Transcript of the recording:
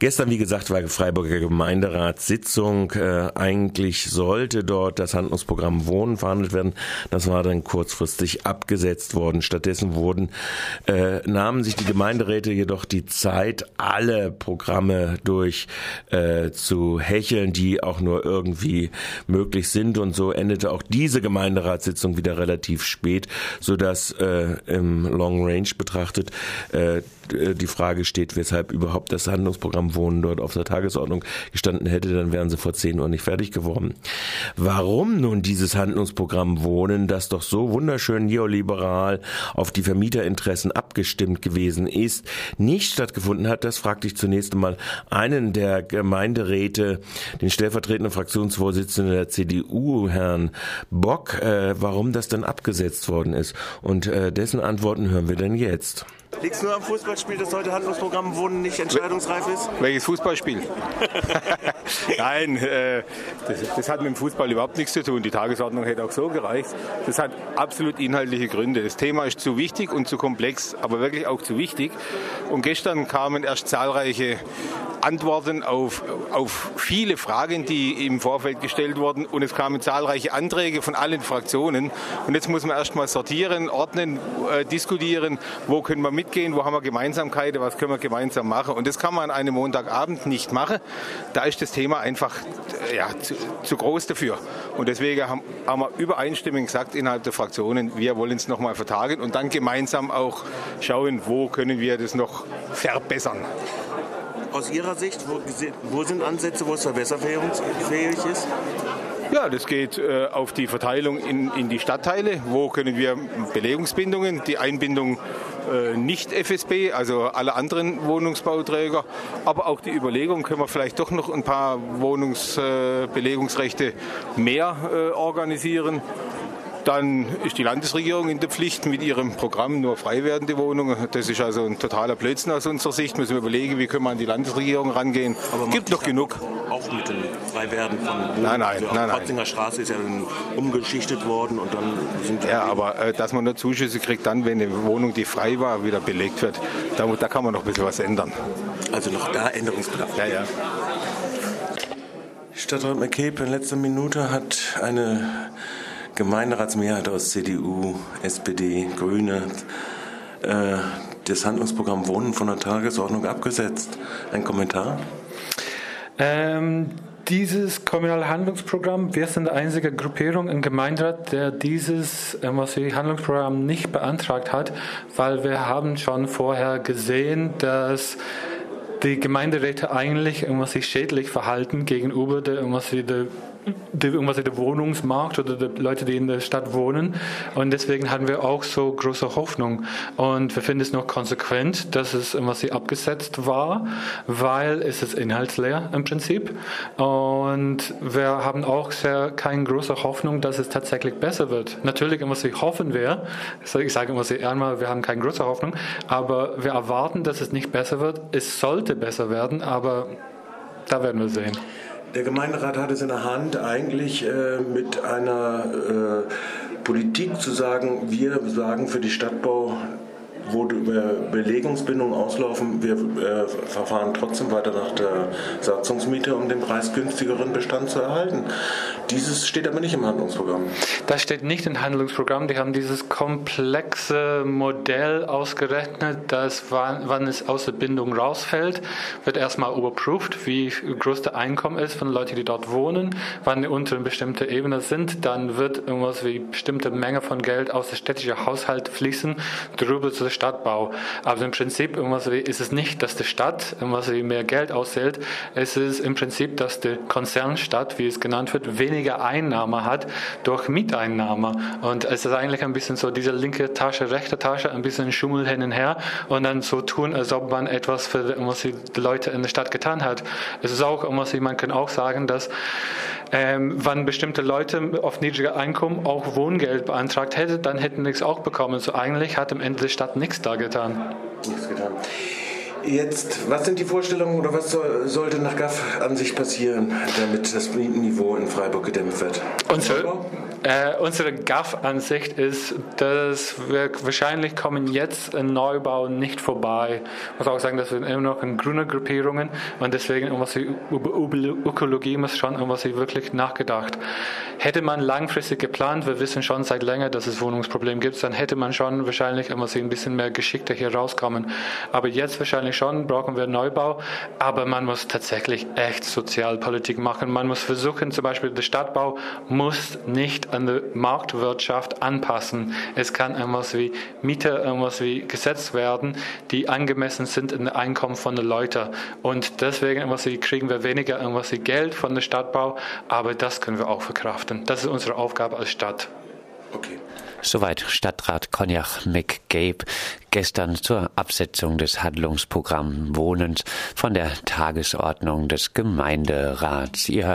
Gestern, wie gesagt, war Freiburger Gemeinderatssitzung. Äh, eigentlich sollte dort das Handlungsprogramm Wohnen verhandelt werden. Das war dann kurzfristig abgesetzt worden. Stattdessen wurden, äh, nahmen sich die Gemeinderäte jedoch die Zeit, alle Programme durch äh, zu hecheln, die auch nur irgendwie möglich sind. Und so endete auch diese Gemeinderatssitzung wieder relativ spät, sodass äh, im Long Range betrachtet äh, die Frage steht, weshalb überhaupt das Handlungsprogramm Wohnen dort auf der Tagesordnung gestanden hätte, dann wären sie vor 10 Uhr nicht fertig geworden. Warum nun dieses Handlungsprogramm Wohnen, das doch so wunderschön neoliberal auf die Vermieterinteressen abgestimmt gewesen ist, nicht stattgefunden hat, das fragte ich zunächst einmal einen der Gemeinderäte, den stellvertretenden Fraktionsvorsitzenden der CDU, Herrn Bock, äh, warum das denn abgesetzt worden ist. Und äh, dessen Antworten hören wir denn jetzt. Liegt es nur am Fußballspiel, dass heute Handlungsprogramm Wohnen nicht entscheidungsreif ist? Welches Fußballspiel? Nein, äh, das, das, hat mit dem Fußball überhaupt nichts zu tun. Die Tagesordnung hätte auch so gereicht. Das hat absolut inhaltliche Gründe. Das Thema ist zu wichtig und zu komplex, aber wirklich auch zu wichtig. Und gestern kamen erst zahlreiche Antworten auf, auf viele Fragen, die im Vorfeld gestellt wurden. Und es kamen zahlreiche Anträge von allen Fraktionen. Und jetzt muss man erst mal sortieren, ordnen, äh, diskutieren, wo können wir mitgehen, wo haben wir Gemeinsamkeiten, was können wir gemeinsam machen. Und das kann man an einem Montagabend nicht machen. Da ist das Thema einfach äh, ja, zu, zu groß dafür. Und deswegen haben, haben wir übereinstimmend gesagt innerhalb der Fraktionen, wir wollen es nochmal vertagen und dann gemeinsam auch schauen, wo können wir das noch verbessern aus Ihrer Sicht, wo, wo sind Ansätze, wo es verbesserungsfähig ist? Ja, das geht äh, auf die Verteilung in, in die Stadtteile. Wo können wir Belegungsbindungen, die Einbindung äh, nicht FSB, also alle anderen Wohnungsbauträger, aber auch die Überlegung, können wir vielleicht doch noch ein paar Wohnungsbelegungsrechte äh, mehr äh, organisieren. Dann ist die Landesregierung in der Pflicht mit ihrem Programm nur frei werdende Wohnungen. Das ist also ein totaler Blödsinn aus unserer Sicht. Müssen wir überlegen, wie können wir an die Landesregierung rangehen. Aber gibt noch genug. Auch mit dem Freiwerden von Wohnungen. Nein, nein, also nein. Potzinger Straße ist ja dann umgeschichtet worden und dann sind Ja, aber äh, dass man nur Zuschüsse kriegt, dann, wenn eine Wohnung, die frei war, wieder belegt wird, da, da kann man noch ein bisschen was ändern. Also noch da Änderungsbedarf. Ja, ja. Stadtrat McCabe in letzter Minute hat eine Gemeinderatsmehrheit aus CDU, SPD, Grüne äh, das Handlungsprogramm Wohnen von der Tagesordnung abgesetzt. Ein Kommentar? Ähm, dieses kommunale Handlungsprogramm, wir sind die einzige Gruppierung im Gemeinderat, der dieses äh, Handlungsprogramm nicht beantragt hat, weil wir haben schon vorher gesehen, dass die Gemeinderäte eigentlich sich schädlich verhalten gegenüber der, irgendwas der irgendwas der Wohnungsmarkt oder die Leute, die in der Stadt wohnen. Und deswegen hatten wir auch so große Hoffnung. Und wir finden es noch konsequent, dass es irgendwas abgesetzt war, weil es ist inhaltsleer im Prinzip. Und wir haben auch sehr keine große Hoffnung, dass es tatsächlich besser wird. Natürlich, was wir hoffen wir, ich sage immer sehr einmal, wir haben keine große Hoffnung, aber wir erwarten, dass es nicht besser wird. Es sollte besser werden, aber da werden wir sehen. Der Gemeinderat hat es in der Hand, eigentlich äh, mit einer äh, Politik zu sagen, wir sagen für die Stadtbau wo Belegungsbindungen auslaufen, wir äh, verfahren trotzdem weiter nach der Satzungsmiete, um den preisgünstigeren Bestand zu erhalten. Dieses steht aber nicht im Handlungsprogramm. Das steht nicht im Handlungsprogramm. Die haben dieses komplexe Modell ausgerechnet, dass wann, wann es aus der Bindung rausfällt, wird erstmal überprüft, wie groß der Einkommen ist von den Leuten, die dort wohnen, wann die unter eine bestimmte Ebene sind. Dann wird irgendwas wie bestimmte Menge von Geld aus dem städtischen Haushalt fließen, drüber zu Stadtbau. Aber im Prinzip ist es nicht, dass die Stadt mehr Geld auszählt. Es ist im Prinzip, dass die Konzernstadt, wie es genannt wird, weniger Einnahme hat durch Mieteinnahme. Und es ist eigentlich ein bisschen so diese linke Tasche, rechte Tasche, ein bisschen Schummel hin und her und dann so tun, als ob man etwas für die Leute in der Stadt getan hat. Es ist auch, man kann auch sagen, dass ähm, wann bestimmte Leute auf niedriger Einkommen auch Wohngeld beantragt hätten, dann hätten sie es auch bekommen. So eigentlich hat am Ende die Stadt nichts da getan. Nichts getan. Jetzt, was sind die Vorstellungen oder was soll, sollte nach GAF an sich passieren, damit das Mietenniveau in Freiburg gedämpft wird? Unser, Äh, unsere GAF-Ansicht ist, dass wir wahrscheinlich kommen jetzt in Neubau nicht vorbei. Ich muss auch sagen, dass wir immer noch in grünen Gruppierungen und deswegen über Ökologie muss schon irgendwas wirklich nachgedacht. Hätte man langfristig geplant, wir wissen schon seit länger, dass es Wohnungsprobleme gibt, dann hätte man schon wahrscheinlich irgendwas ein bisschen mehr geschickter hier rauskommen. Aber jetzt wahrscheinlich schon brauchen wir Neubau, aber man muss tatsächlich echt Sozialpolitik machen. Man muss versuchen, zum Beispiel der Stadtbau muss nicht an die Marktwirtschaft anpassen. Es kann irgendwas wie Miete, irgendwas wie gesetzt werden, die angemessen sind in Einkommen von den Leuten. Und deswegen irgendwas wie kriegen wir weniger irgendwas wie Geld von der Stadtbau, aber das können wir auch verkraften. Das ist unsere Aufgabe als Stadt. Okay. Soweit Stadtrat Konjach McGabe gestern zur Absetzung des Handlungsprogramms Wohnens von der Tagesordnung des Gemeinderats. Ihr